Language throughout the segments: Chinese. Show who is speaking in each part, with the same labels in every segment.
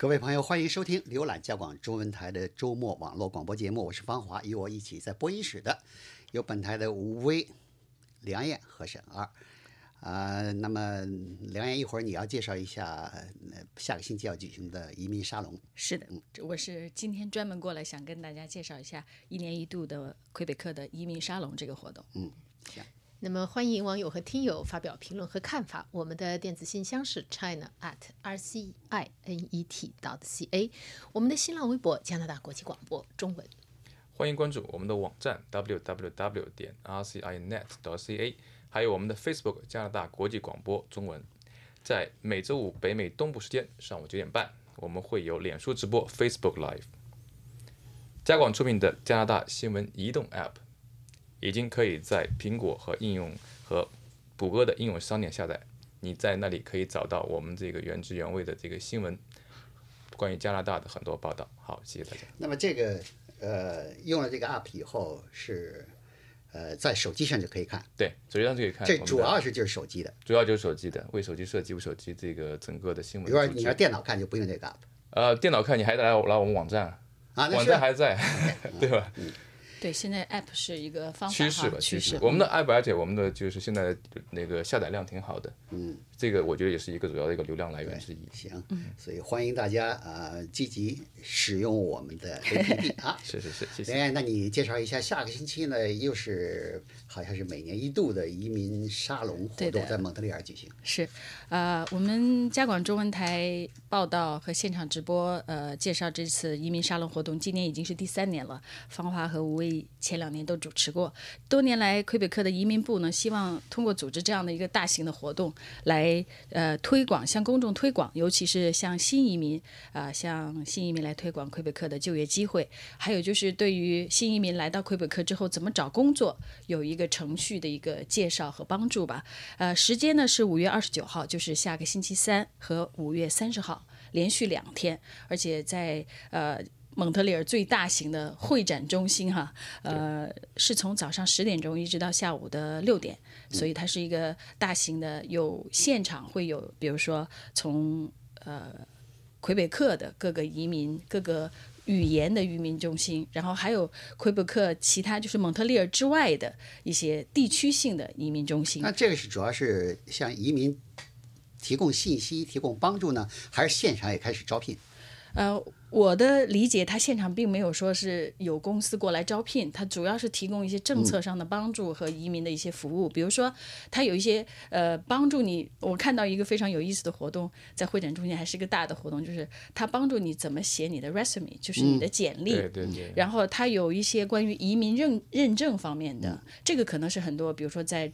Speaker 1: 各位朋友，欢迎收听浏览加广中文台的周末网络广播节目，我是方华，与我一起在播音室的有本台的吴威、梁燕和沈二。啊、那么梁燕，一会儿你要介绍一下、呃、下个星期要举行的移民沙龙。
Speaker 2: 是的，我是今天专门过来想跟大家介绍一下一年一度的魁北克的移民沙龙这个活动。
Speaker 1: 嗯，行。
Speaker 3: 那么欢迎网友和听友发表评论和看法。我们的电子信箱是 china at r c i n e t dot c a，我们的新浪微博加拿大国际广播中文。
Speaker 4: 欢迎关注我们的网站 www 点 rcinet ca，还有我们的 Facebook 加拿大国际广播中文。在每周五北美东部时间上午九点半，我们会有脸书直播 Facebook Live。加广出品的加拿大新闻移动 App 已经可以在苹果和应用和谷歌的应用商店下载，你在那里可以找到我们这个原汁原味的这个新闻，关于加拿大的很多报道。好，谢谢大家。
Speaker 1: 那么这个呃，用了这个 app 以后是呃，在手机上就可以看，
Speaker 4: 对，手机上就可以看。
Speaker 1: 这主要是就是手机的。
Speaker 4: 主要就是手机的，为手机设计，为手机这个整个的新闻。
Speaker 1: 比如说你要电脑看就不用这个 app
Speaker 4: 呃，电脑看你还得来来我们网站，
Speaker 1: 啊，
Speaker 4: 网站还在，对吧？
Speaker 2: 对，现在 App 是一个方法
Speaker 4: 趋势吧，
Speaker 2: 趋势。
Speaker 4: 我们的 app 而且我们的就是现在那个下载量挺好的，
Speaker 1: 嗯，
Speaker 4: 这个我觉得也是一个主要的一个流量来源之一。
Speaker 1: 行，所以欢迎大家啊、呃积极使用我们的 APP 啊。
Speaker 4: 是是是，谢谢。
Speaker 1: 梁燕，那你介绍一下，下个星期呢，又是好像是每年一度的移民沙龙活动，
Speaker 2: 对
Speaker 1: 在蒙特利尔举行。
Speaker 2: 是，呃，我们加广中文台报道和现场直播，呃，介绍这次移民沙龙活动，今年已经是第三年了。芳华和吴前两年都主持过。多年来，魁北克的移民部呢，希望通过组织这样的一个大型的活动，来呃推广，向公众推广，尤其是向新移民啊、向新移民来推广魁北克的就业机会，还有就是对于新移民来到魁北克之后怎么找工作，有一个程序的一个介绍和帮助吧。呃，时间呢是五月二十九号，就是下个星期三和五月三十号，连续两天，而且在呃。蒙特利尔最大型的会展中心，哈，呃，是从早上十点钟一直到下午的六点，所以它是一个大型的，有现场会有，比如说从呃魁北克的各个移民、各个语言的移民中心，然后还有魁北克其他就是蒙特利尔之外的一些地区性的移民中心
Speaker 1: 那。这个是主要是向移民提供信息、提供帮助呢，还是现场也开始招聘？
Speaker 2: 呃，我的理解，他现场并没有说是有公司过来招聘，他主要是提供一些政策上的帮助和移民的一些服务。比如说，他有一些呃帮助你。我看到一个非常有意思的活动，在会展中心还是一个大的活动，就是他帮助你怎么写你的 resume，就是你的简历。
Speaker 4: 对对对。
Speaker 2: 然后他有一些关于移民认认证方面的，这个可能是很多，比如说在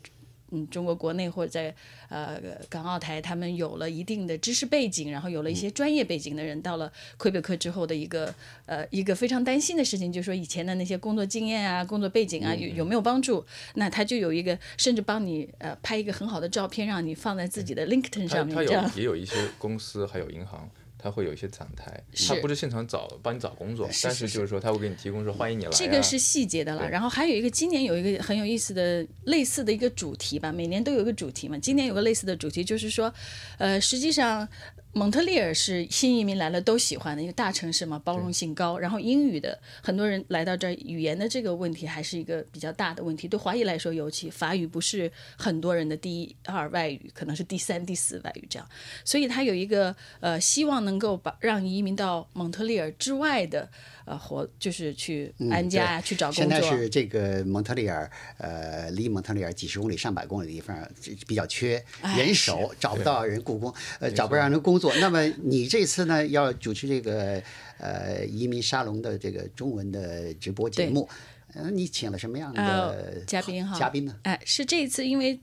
Speaker 2: 嗯中国国内或者在呃港澳台，他们有了一定的知识背景，然后有了一些专业背景的人，到了魁北克之后的一个呃一个非常担心的事情，就是说以前的那些工作经验啊、工作背景啊有有没有帮助？那他就有一个甚至帮你呃拍一个很好的照片，让你放在自己的 LinkedIn 上面，
Speaker 4: 他有也有一些公司还有银行，它会有一些展台，他不是现场找帮你找工作，但是就是说他会给你提供说欢迎你来、啊。
Speaker 2: 这个是细节的了。然后还有一个，今年有一个很有意思的类似的一个主题吧，每年都有一个主题嘛。今年有个类似的主题，就是说，呃，实际上蒙特利尔是新移民来了都喜欢的一个大城市嘛，包容性高。然后英语的很多人来到这儿，语言的这个问题还是一个比较大的问题。对华裔来说，尤其法语不是很多人的第一二外语，可能是第三、第四外语这样。所以他有一个呃，希望能够把让移民到蒙特利尔之外的呃活，就是去安家啊，
Speaker 1: 对
Speaker 2: 去找工作
Speaker 1: 现在。是这个蒙特利尔，呃，离蒙特利尔几十公里、上百公里的地方比较缺
Speaker 2: 哎
Speaker 1: 人手，找不到人雇工，呃，找不到人工作。那么你这次呢，要主持这个呃移民沙龙的这个中文的直播节目，呃，你请了什么样的
Speaker 2: 呃嘉宾哈
Speaker 1: 嘉宾呢？
Speaker 2: 哎，是这一次因为。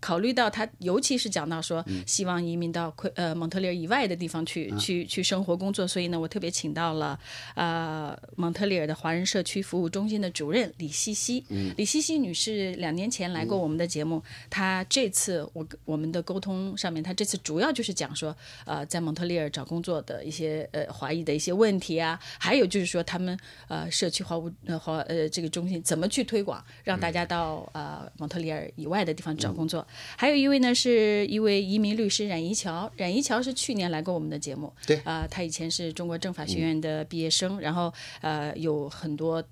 Speaker 2: 考虑到他，尤其是讲到说希望移民到魁呃蒙特利尔以外的地方去、去去生活工作，所以呢，我特别请到了呃蒙特利尔的华人社区服务中心的主任李西西。李西西女士两年前来过我们的节目，她这次我跟我们的沟通上面，她这次主要就是讲说呃在蒙特利尔找工作的一些呃华裔的一些问题啊，还有就是说他们呃社区华务呃华呃这个中心怎么去推广，让大家到呃蒙特利尔以外的地方找工作。错。还有一位呢，是一位移民律师冉一桥。冉一桥是去年来过我们的节目，
Speaker 1: 对
Speaker 2: 啊、他以前是中国政法学院的毕业生，然后呃有很多。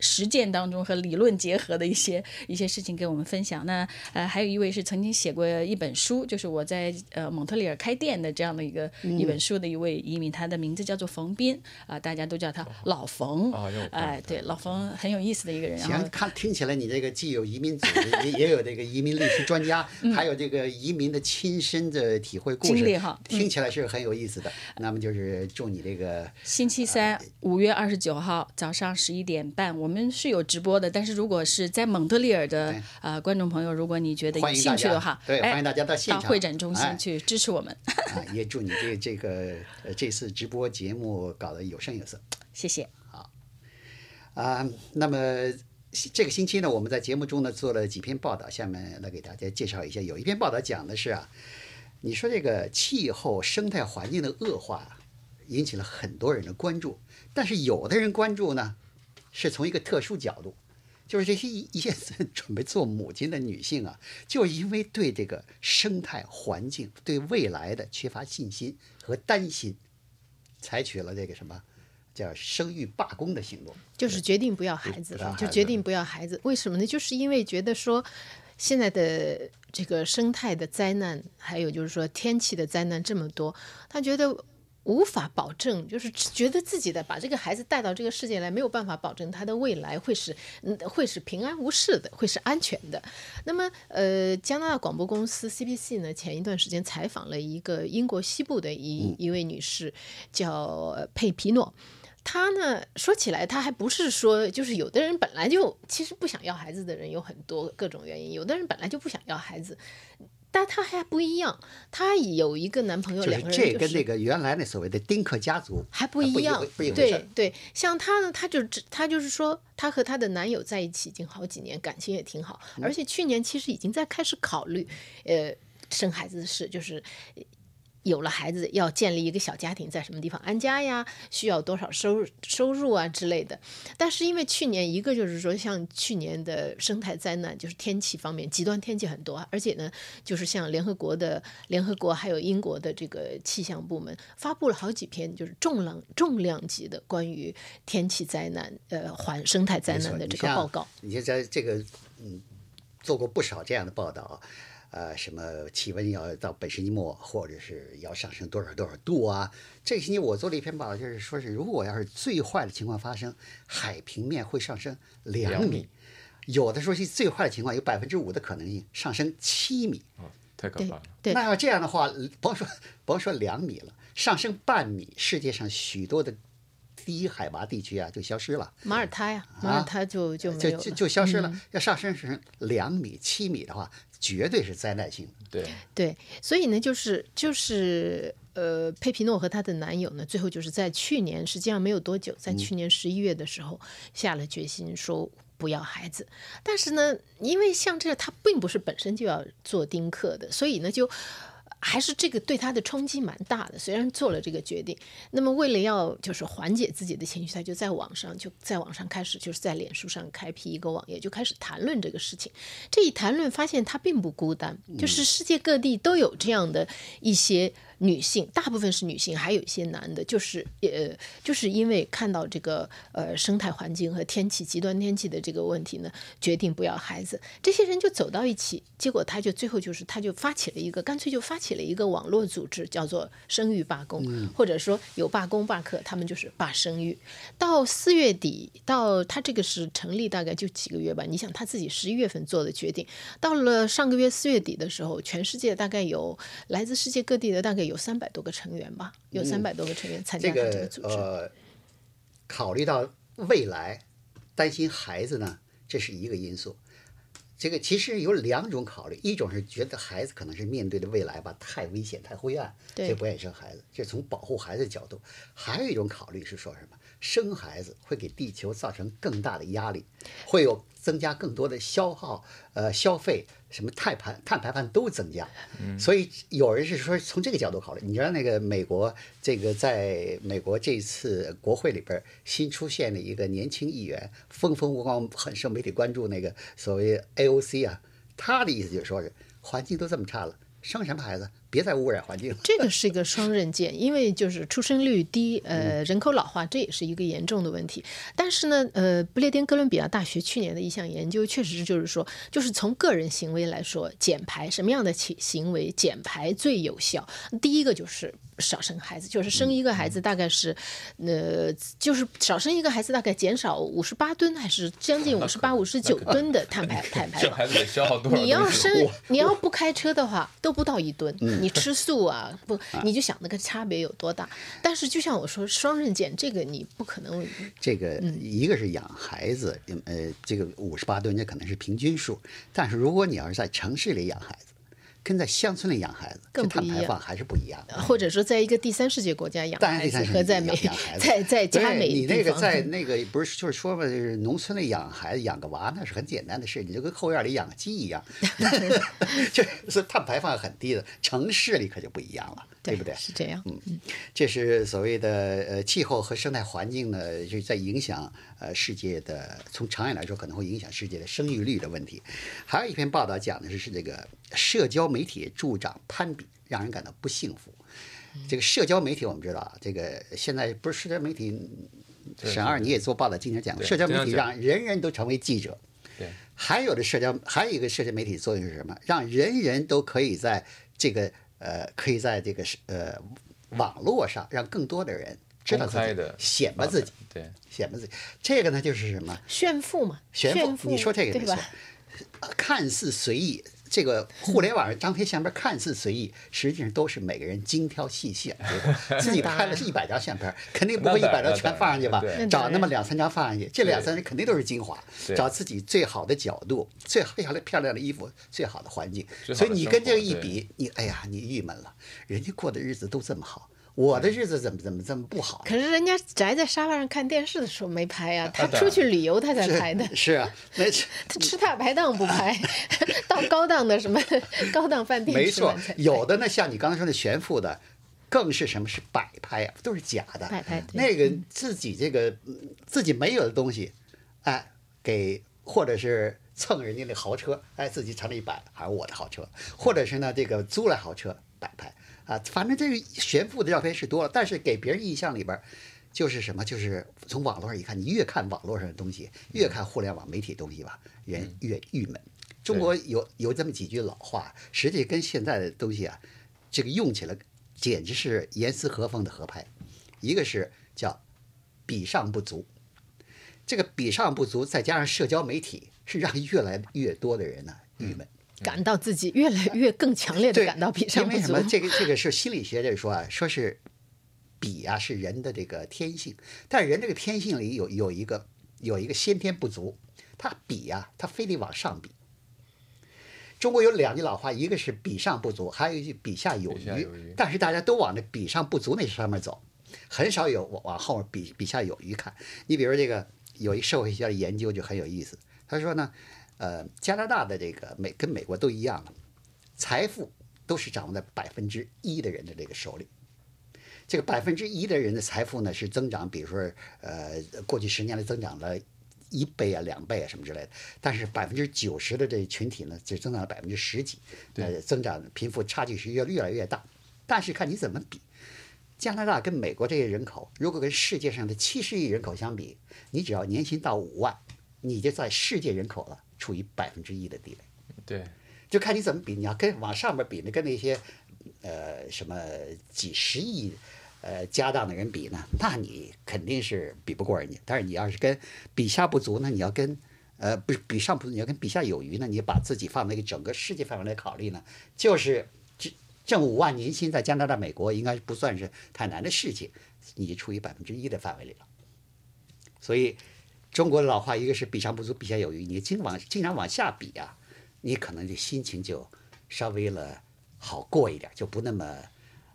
Speaker 2: 实践当中和理论结合的一些一些事情给我们分享。那呃，还有一位是曾经写过一本书，就是我在呃蒙特利尔开店的这样的一个、一本书的一位移民，他的名字叫做冯斌啊、大家都叫他老冯。哎，对，老冯很有意思的一个人。
Speaker 1: 行，看听起来你这个既有移民组织，也也有这个移民律师专家，还有这个移民的亲身的体会故事
Speaker 2: 经历哈，嗯
Speaker 1: 听起来是很有意思的。那么就是祝你这个
Speaker 2: 星期三五月二十九号早上十一点半，我们是有直播的。但是如果是在蒙特利尔的呃观众朋友，如果你觉得有兴趣的话，哎
Speaker 1: 对欢迎大家到现场
Speaker 2: 会展中心
Speaker 1: 哎
Speaker 2: 去支持我们，
Speaker 1: 啊，也祝你这这个呃这次直播节目搞得有声有色。
Speaker 2: 谢谢。
Speaker 1: 好啊，那么这个星期呢，我们在节目中呢做了几篇报道，下面来给大家介绍一下。有一篇报道讲的是啊，你说这个气候生态环境的恶化，引起了很多人的关注，但是有的人关注呢，是从一个特殊角度。就是这些一一些准备做母亲的女性啊，就因为对这个生态环境、对未来的缺乏信心和担心，采取了这个什么叫生育罢工的行动。
Speaker 3: 就是决定不要孩子了，
Speaker 1: 不要孩子
Speaker 3: 就决定不要孩子。为什么呢？就是因为觉得说，现在的这个生态的灾难，还有就是说天气的灾难这么多，他觉得。无法保证，就是觉得自己的把这个孩子带到这个世界来，没有办法保证他的未来会是嗯会是平安无事的，会是安全的。那么，呃，加拿大广播公司 CBC 呢，前一段时间采访了一个英国西部的一一位女士，叫呃佩皮诺。她呢，说起来，她还不是说，就是有的人本来就其实不想要孩子的人有很多各种原因，有的人本来就不想要孩子，但她还不一样，她有一个男朋友，两个人
Speaker 1: 这跟
Speaker 3: 就是
Speaker 1: 那个原来那所谓的丁克家族
Speaker 3: 还不
Speaker 1: 不
Speaker 3: 一样。对对，像她呢，她就只她就是说，她和她的男友在一起已经好几年，感情也挺好，
Speaker 1: 嗯
Speaker 3: 而且去年其实已经在开始考虑，呃，生孩子的事，就是。有了孩子，要建立一个小家庭，在什么地方安家呀？需要多少收入收入啊之类的。但是因为去年一个就是说，像去年的生态灾难，就是天气方面极端天气很多，而且呢，就是像联合国的联合国还有英国的这个气象部门发布了好几篇就是重量重量级的关于天气灾难、呃环生态灾难的这个报告。
Speaker 1: 你就在这个嗯做过不少这样的报道，呃，什么气温要到本世纪末，或者是要上升多少多少度啊？这个星期我做了一篇报道，就是说是如果要是最坏的情况发生，海平面会上升两米，有的说是最坏的情况有百分之五的可能性上升七米。
Speaker 4: 哦，太可怕了。
Speaker 3: 对
Speaker 1: 那要这样的话，甭说甭说两米了，上升半米，世界上许多的低海拔地区啊就消失了。
Speaker 3: 马耳他呀，马耳他就就没有，
Speaker 1: 就就就消失了。
Speaker 3: 嗯
Speaker 1: 要上升成两米、七米的话，绝对是灾难性的。
Speaker 4: 对，
Speaker 3: 对，所以呢，就是就是呃，佩皮诺和她的男友呢，最后就是在去年，实际上没有多久，在去年十一月的时候，下了决心说不要孩子。但是呢，因为像这个，他并不是本身就要做丁克的，所以呢，就。还是这个对他的冲击蛮大的，虽然做了这个决定，那么为了要就是缓解自己的情绪，他就在网上就在网上开始就是在脸书上开辟一个网页，就开始谈论这个事情。这一谈论，发现他并不孤单，就是世界各地都有这样的一些女性，大部分是女性，还有一些男的，就是呃，就是因为看到这个呃生态环境和天气极端天气的这个问题呢，决定不要孩子。这些人就走到一起，结果他就最后就是他就发起了一个，干脆就发起了一个网络组织，叫做生育罢工，或者说有罢工罢课，他们就是罢生育。到四月底，到他这个是成立大概就几个月吧。你想他自己十一月份做的决定，到了上个月四月底的时候，全世界大概有来自世界各地的大概有三百多个成员吧，有三百多个成员参加
Speaker 1: 这
Speaker 3: 个
Speaker 1: 个
Speaker 3: 组织。
Speaker 1: 呃，考虑到未来，担心孩子呢，这是一个因素。这个其实有两种考虑，一种是觉得孩子可能是面对的未来吧，太危险、太灰暗，
Speaker 3: 对
Speaker 1: 所以不愿意生孩子，这是从保护孩子的角度。还有一种考虑是说什么？生孩子会给地球造成更大的压力，会有增加更多的消耗，呃，消费，什么碳排碳排放都增加。所以有人是说从这个角度考虑。你知道那个美国这个在美国这次国会里边新出现的一个年轻议员，风风光光，很受媒体关注那个所谓 AOC 啊，他的意思就是说是环境都这么差了，生什么孩子？别再污染环境了。
Speaker 3: 这个是一个双刃剑，因为就是出生率低，呃，人口老化，这也是一个严重的问题。但是呢，呃，不列颠哥伦比亚大学去年的一项研究，确实是就是说，就是从个人行为来说，减排什么样的行行为减排最有效？第一个就是少生孩子，就是生一个孩子大概是，呃，就是少生一个孩子大概减少五十八吨，还是将近五十八、五十九吨的碳排碳排放。
Speaker 4: 这孩子得消耗多少？
Speaker 3: 你要生，你要不开车的话，都不到一吨。你吃素啊，不，你就想那个差别有多大。但是就像我说，双刃剑，这个你不可能。
Speaker 1: 这个一个是养孩子，呃，这个五十八吨这可能是平均数，但是如果你要是在城市里养孩子，跟在乡村里养孩子，这碳排放还是不一样的。
Speaker 3: 或者说，在一个第三世界国家养孩子和在美 在在加美
Speaker 1: 对你那个在 那个不是就是说嘛，就是农村里养孩子养个娃那是很简单的事，你就跟后院里养个鸡一样，就是碳排放很低的。城市里可就不一样了，对不对？
Speaker 3: 是这样。
Speaker 1: 嗯这是所谓的呃气候和生态环境呢，就是在影响呃世界的，从长远来说可能会影响世界的生育率的问题。还有一篇报道讲的是是这个社交媒体助长攀比，让人感到不幸福。这个社交媒体我们知道啊，这个现在不是社交媒体，沈二你也做报道，经常讲过，社交媒体让人人都成为记者。
Speaker 4: 对，
Speaker 1: 还有的社交，还有一个社交媒体作用是什么？让人人都可以在这个呃，可以在这个呃网络上，让更多的人知道自己
Speaker 4: 公开的
Speaker 1: 显摆自己，
Speaker 4: 对，
Speaker 1: 显摆自己。这个呢，就是什么？
Speaker 3: 炫富嘛，
Speaker 1: 炫富。你说这个没错
Speaker 3: 对吧？，
Speaker 1: 看似随意。这个互联网上张贴相片看似随意，实际上都是每个人精挑细选。结果自己拍了是一百张相片，肯定不会一百张全放上去吧？找那么两三张放上去，这两三张肯定都是精华。找自己最好的角度、最漂亮漂亮的衣服、最好的环境。所以你跟这个一比，你哎呀，你郁闷了。人家过的日子都这么好，我的日子怎么怎么这么不好？
Speaker 3: 可是人家宅在沙发上看电视的时候没拍呀、他出去旅游他才拍的。
Speaker 1: 是啊，没吃
Speaker 3: 他吃大排档不拍，到高档的什么 高档饭店
Speaker 1: 没错有的呢，像你刚才说的炫富的，更是什么是摆拍啊，都是假的。
Speaker 3: 摆拍
Speaker 1: 那个自己这个嗯自己没有的东西，哎，给或者是蹭人家的豪车，哎，自己城里摆，还是我的豪车，或者是呢这个租来豪车摆拍啊，反正这个炫富的照片是多了，但是给别人印象里边。就是什么？就是从网络上一看，你越看网络上的东西，越看互联网媒体的东西吧，人越郁闷。中国有有这么几句老话，实际跟现在的东西啊，这个用起来简直是严丝合缝的合拍。一个是叫比上不足，这个比上不足，再加上社交媒体，是让越来越多的人呢郁闷。
Speaker 3: 感到自己越来越更强烈的，感到比上不足
Speaker 1: 因为什么？。这个这个是心理学这说啊，说是比啊是人的这个天性，但是人这个天性里有有一个有一个先天不足，他比啊、他非得往上比。中国有两句老话，一个是比上不足，还有一句比下有余
Speaker 4: 有余。
Speaker 1: 但是大家都往这比上不足那上面走，很少有往往后面比比下有余看。你比如这个有一社会学家的研究就很有意思，他说呢，呃，加拿大的这个美跟美国都一样了，财富都是掌握在百分之一的人的这个手里。这个百分之一的人的财富呢是增长，比如说呃过去十年来增长了一倍啊、两倍啊什么之类的，但是百分之九十的这群体呢只增长了百分之十几，呃，增长贫富差距是越越来越大。但是看你怎么比，加拿大跟美国这些人口，如果跟世界上的七十亿人口相比，你只要年薪到五万，你就在世界人口了处于百分之一的地位。
Speaker 4: 对，
Speaker 1: 就看你怎么比。你要跟往上面比呢，跟那些呃什么几十亿呃家当的人比呢，那你肯定是比不过人家。但是你要是跟比下不足呢，你要跟呃不是比上不足，你要跟比下有余呢，你把自己放在一个整个世界范围来考虑呢，就是挣挣五万年薪在加拿大、美国应该不算是太难的事情，你处于百分之一的范围里了。所以中国的老话，一个是比上不足，比下有余。你经往经常往下比啊，你可能就心情就稍微了好过一点，就不那么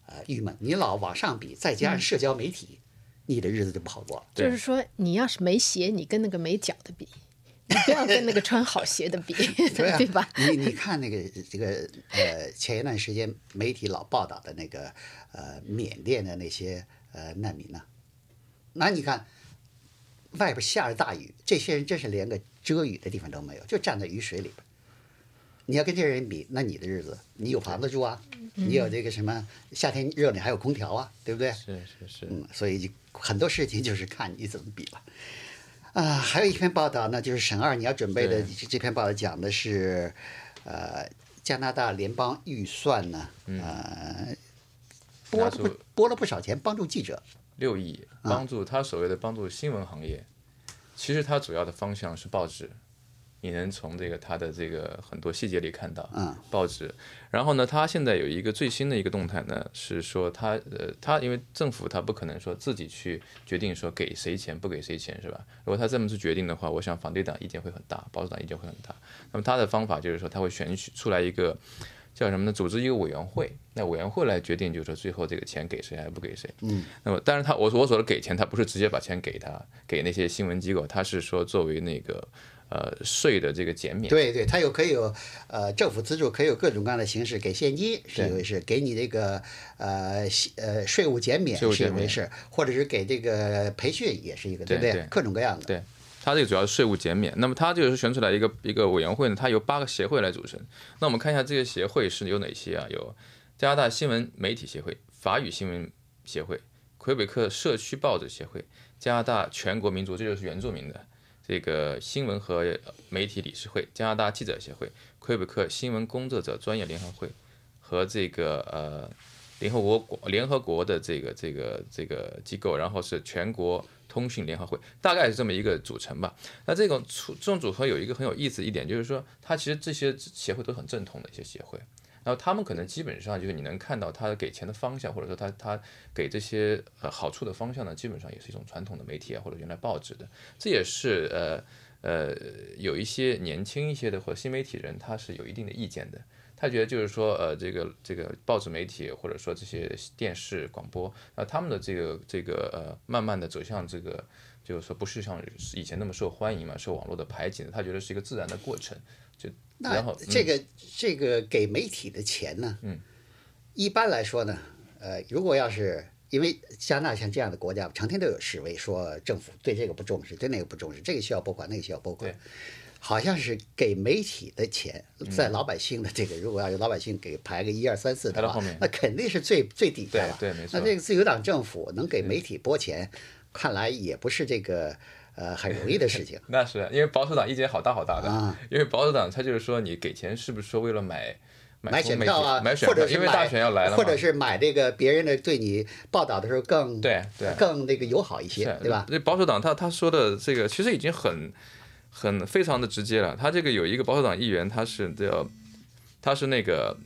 Speaker 1: 呃郁闷。你老往上比，再加上社交媒体，你的日子就不好过了。
Speaker 3: 就是说，你要是没鞋，你跟那个没脚的比，你不要跟那个穿好鞋的比，
Speaker 1: 对啊，
Speaker 3: 对吧？
Speaker 1: 你你看那个这个呃，前一段时间媒体老报道的那个呃缅甸的那些呃难民呢、那你看外边下着大雨，这些人真是连个遮雨的地方都没有，就站在雨水里边。你要跟这些人比，那你的日子，你有房子住啊，你有这个什么夏天热你还有空调啊，对不对？
Speaker 4: 是是是，
Speaker 1: 嗯，所以很多事情就是看你怎么比了。啊，还有一篇报道呢，就是沈二你要准备的这这篇报道讲的是，呃，加拿大联邦预算呢，
Speaker 4: 嗯
Speaker 1: 呃，拨了不拨了不少钱帮助记者。
Speaker 4: 六亿帮助他所谓的帮助新闻行业，其实他主要的方向是报纸。你能从这个他的这个很多细节里看到，
Speaker 1: 嗯，
Speaker 4: 报纸。然后呢，他现在有一个最新的一个动态呢，是说他呃，他因为政府他不可能说自己去决定说给谁钱不给谁钱是吧？如果他这么去决定的话，我想反对党意见会很大，保守党意见会很大。那么他的方法就是说，他会选取出来一个叫什么呢？组织一个委员会，那委员会来决定，就是说最后这个钱给谁还是不给谁。嗯。那么，但是他我我所说的给钱，他不是直接把钱给他给那些新闻机构，他是说作为那个呃税的这个减免。
Speaker 1: 对对，他有可以有呃政府资助，可以有各种各样的形式，给现金是一
Speaker 4: 对
Speaker 1: 回事，给你这个呃呃税务减免是一回事，或者是给这个培训也是一个，不对
Speaker 4: 对对？
Speaker 1: 各种各样的。
Speaker 4: 对，它这个主要是税务减免。那么它这个是选出来一个一个委员会呢，它由八个协会来组成。那我们看一下这些协会是有哪些啊？有加拿大新闻媒体协会、法语新闻协会、魁北克社区报纸协会、加拿大全国民族，这就是原住民的这个新闻和媒体理事会、加拿大记者协会、魁北克新闻工作者专业联合会和这个呃联合国国联合国的这个这个这个机构，然后是全国通讯联合会，大概是这么一个组成吧。那这种组这种组合有一个很有意思一点，就是说它其实这些协会都很正统的一些协会。然后他们可能基本上就是你能看到他给钱的方向，或者说他他给这些呃好处的方向呢，基本上也是一种传统的媒体啊，或者原来报纸的。这也是呃呃有一些年轻一些的或者新媒体人，他是有一定的意见的。他觉得就是说，呃，这个这个报纸媒体或者说这些电视广播，那他们的这个这个呃，慢慢的走向这个，就是说不是像以前那么受欢迎嘛，受网络的排挤的，他觉得是一个自然的过程。就
Speaker 1: 那
Speaker 4: 然后嗯
Speaker 1: 这个、这个给媒体的钱呢，嗯，一般来说呢，呃，如果要是因为加拿大像这样的国家，成天都有示威，说政府对这个不重视，对那个不重视，这个需要拨款，那个需要拨款
Speaker 4: 对。
Speaker 1: 好像是给媒体的钱，在老百姓的这个，如果要有老百姓给排个一二三四的话
Speaker 4: 排到后面，
Speaker 1: 那肯定是最最底下了。
Speaker 4: 对对没错
Speaker 1: 那这个自由党政府能给媒体拨钱，看来也不是这个呃很容易的事情。
Speaker 4: 那是因为保守党意见好大好大的，
Speaker 1: 啊
Speaker 4: 因为保守党他就是说你给钱是不是说为了买
Speaker 1: 买选票啊，
Speaker 4: 买选票，因为大选要来了，
Speaker 1: 或者是买这个别人的对你报道的时候更
Speaker 4: 对对
Speaker 1: 更那个友好一些，对吧？
Speaker 4: 这保守党他他说的这个其实已经很很非常的直接了。他这个有一个保守党议员，他是叫他是那个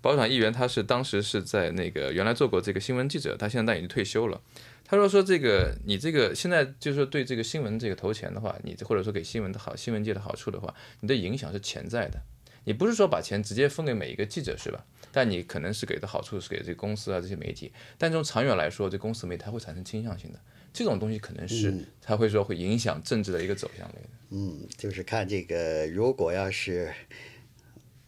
Speaker 4: 保守党议员，他是当时是在那个原来做过这个新闻记者，他现在已经退休了。他说说这个你这个现在就是说对这个新闻这个投钱的话，你或者说给新闻的好新闻界的好处的话，你的影响是潜在的。你不是说把钱直接分给每一个记者是吧？但你可能是给的好处是给这个公司啊这些媒体，但从长远来说，这公司媒体它会产生倾向性的，这种东西可能是他会说会影响政治的一个走向类的。
Speaker 1: 嗯，就是看这个，如果要是。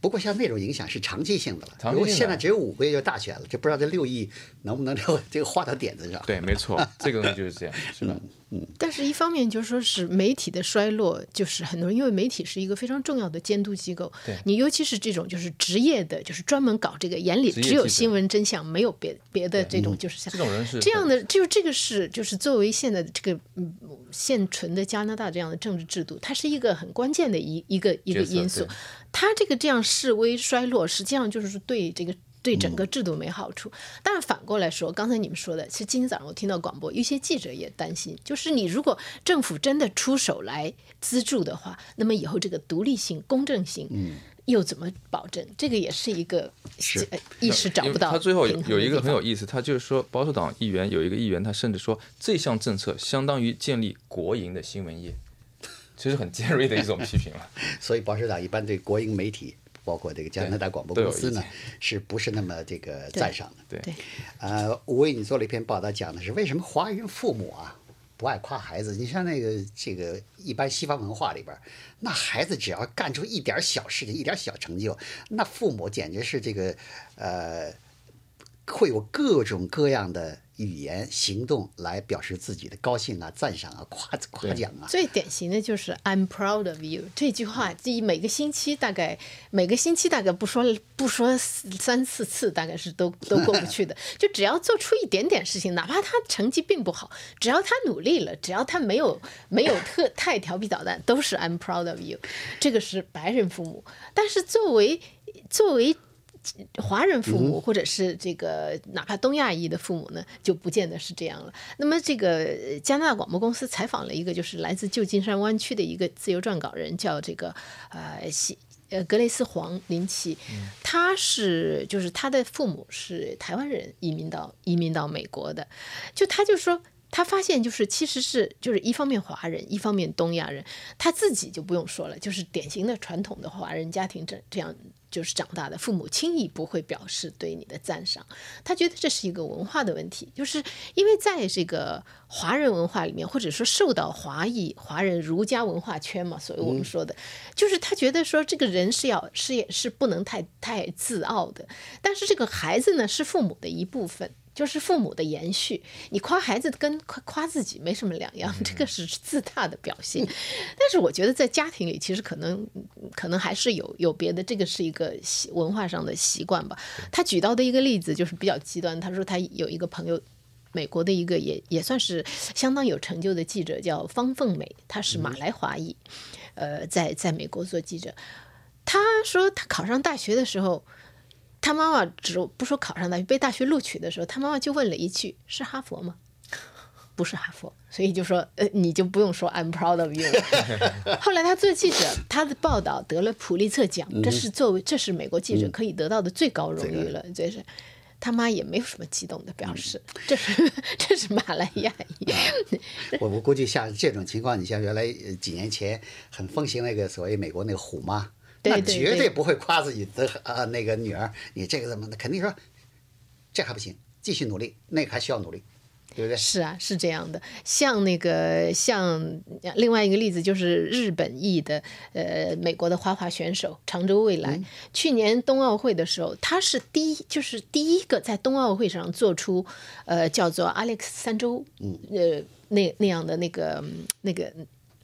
Speaker 1: 不过像那种影响是长期性的了。
Speaker 4: 长期性的
Speaker 1: 如果现在只有五个月就大选了，就不知道这六亿能不能这个 这个花到点子上。
Speaker 4: 对，没错，这个东西就是这样，是吧？
Speaker 3: 嗯但是，一方面就是说是媒体的衰落，就是很多人因为媒体是一个非常重要的监督机构，
Speaker 4: 对
Speaker 3: 你尤其是这种就是职业的，就是专门搞这个，眼里只有新闻真相，没有别别的这种，就是像
Speaker 4: 这种人是
Speaker 3: 这样的，就这个是就是作为现在的这个嗯现存的加拿大这样的政治制度，它是一个很关键的一一个一个因素
Speaker 4: 对。
Speaker 3: 它这个这样示威衰落，实际上就是对这个。对整个制度没好处，但是反过来说，刚才你们说的，其实今天早上我听到广播，有些记者也担心，就是你如果政府真的出手来资助的话，那么以后这个独立性、公正性，又怎么保证？这个也是一个呃一时找不到
Speaker 4: 他最后有一个很有意思，他就是说保守党议员有一个议员，他甚至说这项政策相当于建立国营的新闻业，其实很尖锐的一种批评了。
Speaker 1: 所以保守党一般对国营媒体，包括这个加拿大广播公司呢，是不是那么这个赞赏的？
Speaker 4: 对
Speaker 3: 对
Speaker 1: 呃，我为你做了一篇报道，讲的是为什么华人父母啊不爱夸孩子。你像那个这个一般西方文化里边，那孩子只要干出一点小事情、一点小成就，那父母简直是这个呃会有各种各样的语言行动来表示自己的高兴啊、赞赏啊、夸夸奖啊。
Speaker 3: 最典型的就是 "I'm proud of you" 这句话，这每个星期大概每个星期大概不说不说三四次，大概是都都过不去的。就只要做出一点点事情，哪怕他成绩并不好，只要他努力了，只要他没有没有特太调皮捣蛋，都是 "I'm proud of you"。这个是白人父母，但是作为作为华人父母，或者是这个哪怕东亚裔的父母呢，就不见得是这样了。那么，这个加拿大广播公司采访了一个就是来自旧金山湾区的一个自由撰稿人，叫这个呃西呃格雷斯黄林奇，他是就是他的父母是台湾人，移民到移民到美国的，就他就说。他发现，就是其实是就是一方面华人，一方面东亚人，他自己就不用说了，就是典型的传统的华人家庭这这样就是长大的，父母轻易不会表示对你的赞赏。他觉得这是一个文化的问题，就是因为在这个华人文化里面，或者说受到华裔华人儒家文化圈嘛，所以我们说的，就是他觉得说这个人是要是也是不能太太自傲的，但是这个孩子呢是父母的一部分。就是父母的延续，你夸孩子跟夸夸自己没什么两样，这个是自大的表现。但是我觉得在家庭里，其实可能可能还是有有别的，这个是一个习文化上的习惯吧。他举到的一个例子就是比较极端，他说他有一个朋友，美国的一个也也算是相当有成就的记者，叫方凤美，他是马来华裔，呃，在在美国做记者。他说他考上大学的时候。他妈妈只不说考上大学，被大学录取的时候，他妈妈就问了一句：“是哈佛吗？” 不是哈佛，所以就说：“呃，你就不用说 I'm proud of you。”后来他做记者，他的报道得了普利策奖，这是作为这是美国记者可以得到的最高荣誉了。这是他妈也没有什么激动的表示，这是 这是马来亚裔。
Speaker 1: 我我估计像这种情况，你像原来几年前很风行那个所谓美国那个虎妈。那绝对不会夸自己的啊那个女儿，你这个怎么的？肯定说这还不行，继续努力，那个还需要努力，对不对？
Speaker 3: 是啊，是这样的。像那个像另外一个例子就是日本裔的呃美国的花滑选手长州未来，去年冬奥会的时候，他是第一，就是第一个在冬奥会上做出呃叫做 Alex 三周呃那那样的那个那个。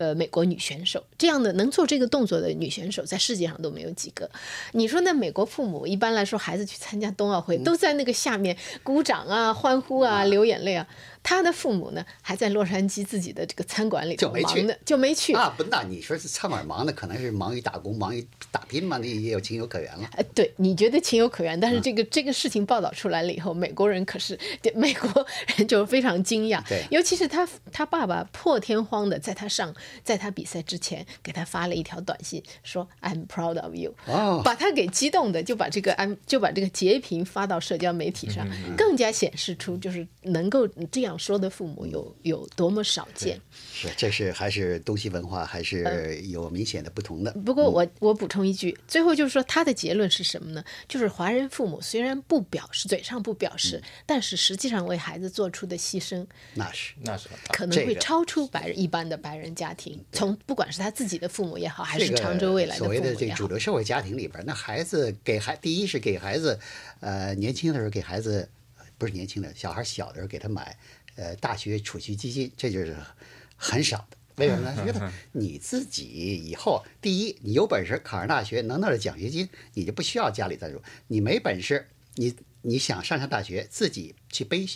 Speaker 3: 呃，美国女选手这样的能做这个动作的女选手，在世界上都没有几个。你说那美国父母一般来说，孩子去参加冬奥会，都在那个下面鼓掌啊、欢呼啊、流眼泪啊。他的父母呢，还在洛杉矶自己的这个餐馆里头忙呢，就没去
Speaker 1: 啊。不，那你说是餐馆忙的，可能是忙于打工、忙于打拼嘛，那也有情有可原了。
Speaker 3: 哎，对，你觉得情有可原，但是这个这个事情报道出来了以后，美国人可是美国人就非常惊讶，
Speaker 1: 对，
Speaker 3: 尤其是他他爸爸破天荒的在他上在他比赛之前给他发了一条短信，说 I'm proud of you，
Speaker 1: 哦，
Speaker 3: 把他给激动的，就把这个 I'm 就把这个截屏发到社交媒体上，更加显示出就是能够这样。说的父母有有多么少见？
Speaker 1: 是，这是还是东西文化还是有明显的不同的。
Speaker 3: 不过我我补充一句，最后就是说他的结论是什么呢？就是华人父母虽然不表示，嘴上不表示，但是实际上为孩子做出的牺牲，
Speaker 1: 那是
Speaker 4: 那是
Speaker 3: 可能会超出白人一般的白人家庭。从不管是他自己的父母也好，还是常州未来的
Speaker 1: 所谓的这主流社会家庭里边，那孩子给孩第一是给孩子，呃，年轻的时候给孩子不是年轻的小孩小的时候给他买。呃，大学储蓄基金，这就是很少的。为什么呢？觉得你自己以后，第一，你有本事考上大学，能拿着奖学金，你就不需要家里赞助。你没本事，你你想上上大学，自己去背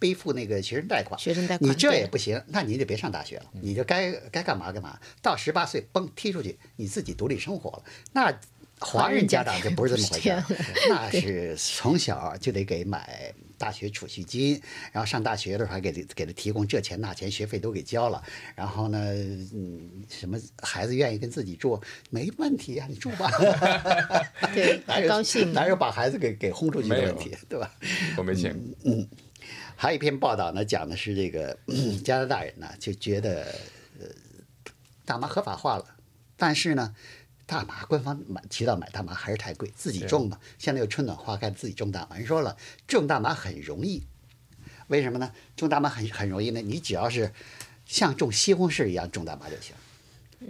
Speaker 1: 背负那个学生贷款，
Speaker 3: 学生贷款，
Speaker 1: 你这也不行，那你就别上大学了，你就该该干嘛干嘛。到十八岁，嘣踢出去，你自己独立生活了。那华人家长就不是这么回事，那是从小就得给买。大学储蓄金，然后上大学的时候还给给他提供这钱那钱，学费都给交了。然后呢，嗯，什么孩子愿意跟自己住，没问题啊，你住吧。
Speaker 3: 对，
Speaker 1: 哪有
Speaker 3: 高兴？
Speaker 1: 哪有把孩子给给轰出去的问题，对吧？
Speaker 4: 我没钱。
Speaker 1: 嗯，还有一篇报道呢，讲的是这个加拿大人呢就觉得，呃，大麻合法化了，但是呢。大麻官方买渠道买大麻还是太贵，自己种吧。现在又春暖花开，自己种大麻。人说了，种大麻很容易，为什么呢？种大麻很很容易呢？你只要是像种西红柿一样种大麻就行。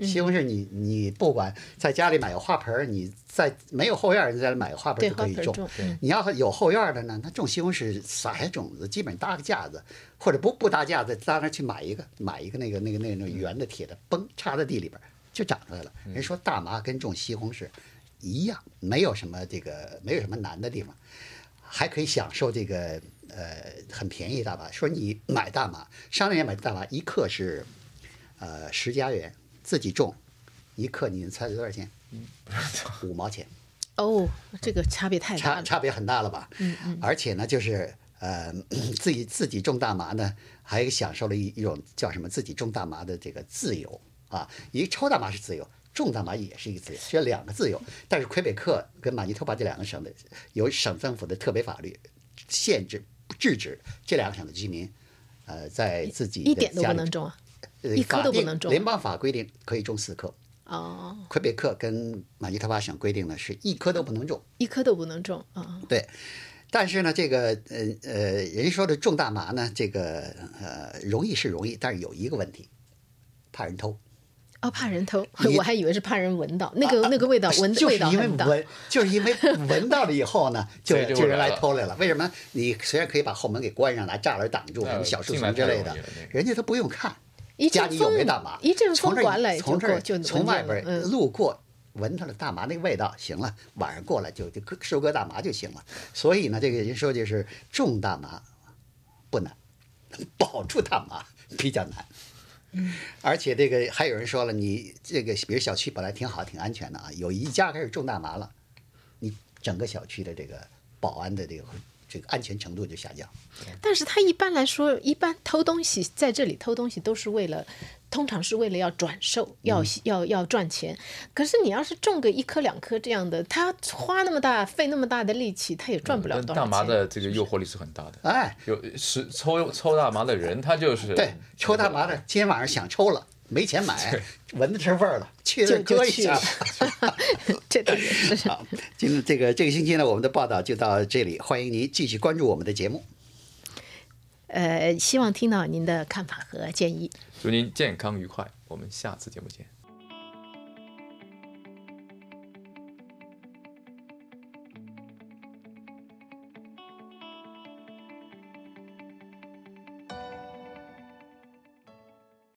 Speaker 1: 西红柿你你不管在家里买个花盆儿，你在没有后院儿，你在买个花盆儿就可以种。你要是有后院儿的呢，那种西红柿撒下种子，基本搭个架子，或者不不搭架子，到那去买一个买一个那个那个那个那个圆的铁的，嘣插在地里边儿就长出来了。人说大麻跟种西红柿一样，没有什么这个没有什么难的地方，还可以享受这个呃很便宜大麻。说你买大麻，商店里买大麻一克是呃十加元，自己种一克，你猜多少钱？五毛钱。
Speaker 3: 哦，这个差别太大了。
Speaker 1: 差差别很大了吧？嗯嗯。而且呢，就是呃，自己自己种大麻呢，还享受了一一种叫什么？自己种大麻的这个自由啊！一抽大麻是自由，种大麻也是一个自由，这两个自由。但是魁北克跟马尼托巴这两个省的有省政府的特别法律限制制止这两个省的居民，呃，在自己
Speaker 3: 一点都不能种啊！
Speaker 1: 呃
Speaker 3: 一颗都不能种
Speaker 1: 联邦法规定可以种四颗，
Speaker 3: 哦，
Speaker 1: 魁北克跟马尼托巴省规定呢是一颗都不能种。
Speaker 3: 一颗都不能种啊！
Speaker 1: 对，但是呢，这个呃呃，人说的种大麻呢，这个呃容易是容易，但是有一个问题，怕人偷。
Speaker 3: 哦，怕人偷，我还以为是怕人闻到那个那个味道，闻味
Speaker 1: 就是因为
Speaker 3: 道。
Speaker 1: 闻，就是因为闻到了以后呢，就
Speaker 4: 就
Speaker 1: 就人
Speaker 4: 来
Speaker 1: 偷来了。为什么？你虽然可以把后门给关上，拿栅栏挡住，什么小树丛之类的人家都不用看家里有没
Speaker 3: 风
Speaker 1: 大麻，
Speaker 3: 一阵
Speaker 1: 从这儿
Speaker 3: 风刮来
Speaker 1: 从这儿
Speaker 3: 就
Speaker 1: 从外边路过。闻到了大麻那个味道，行了，晚上过来就就割收割大麻就行了。所以呢，这个人说就是种大麻不难，保住大麻比较难。而且这个还有人说了，你这个比如小区本来挺好、挺安全的啊，有一家开始种大麻了，你整个小区的这个保安的这个这个安全程度就下降。
Speaker 3: 但是他一般来说，一般偷东西在这里偷东西都是为了，通常是为了要转售，要
Speaker 1: 嗯
Speaker 3: 要要赚钱。可是你要是种个一颗两颗这样的，他花那么大费那么大的力气，他也赚不了多少钱。
Speaker 4: 大麻的这个诱惑力是很大的。
Speaker 1: 哎，
Speaker 4: 有是抽抽大麻的人，他就是
Speaker 1: 对，抽大麻的今天晚上想抽了，没钱买，闻得吃味儿了，去了
Speaker 3: 就
Speaker 1: 一
Speaker 3: 就去
Speaker 1: 下。
Speaker 3: 这倒也是。
Speaker 1: 好，今天这个这个星期呢，我们的报道就到这里，欢迎您继续关注我们的节目。
Speaker 3: 呃，希望听到您的看法和建议。
Speaker 4: 祝您健康愉快，我们下次节目见。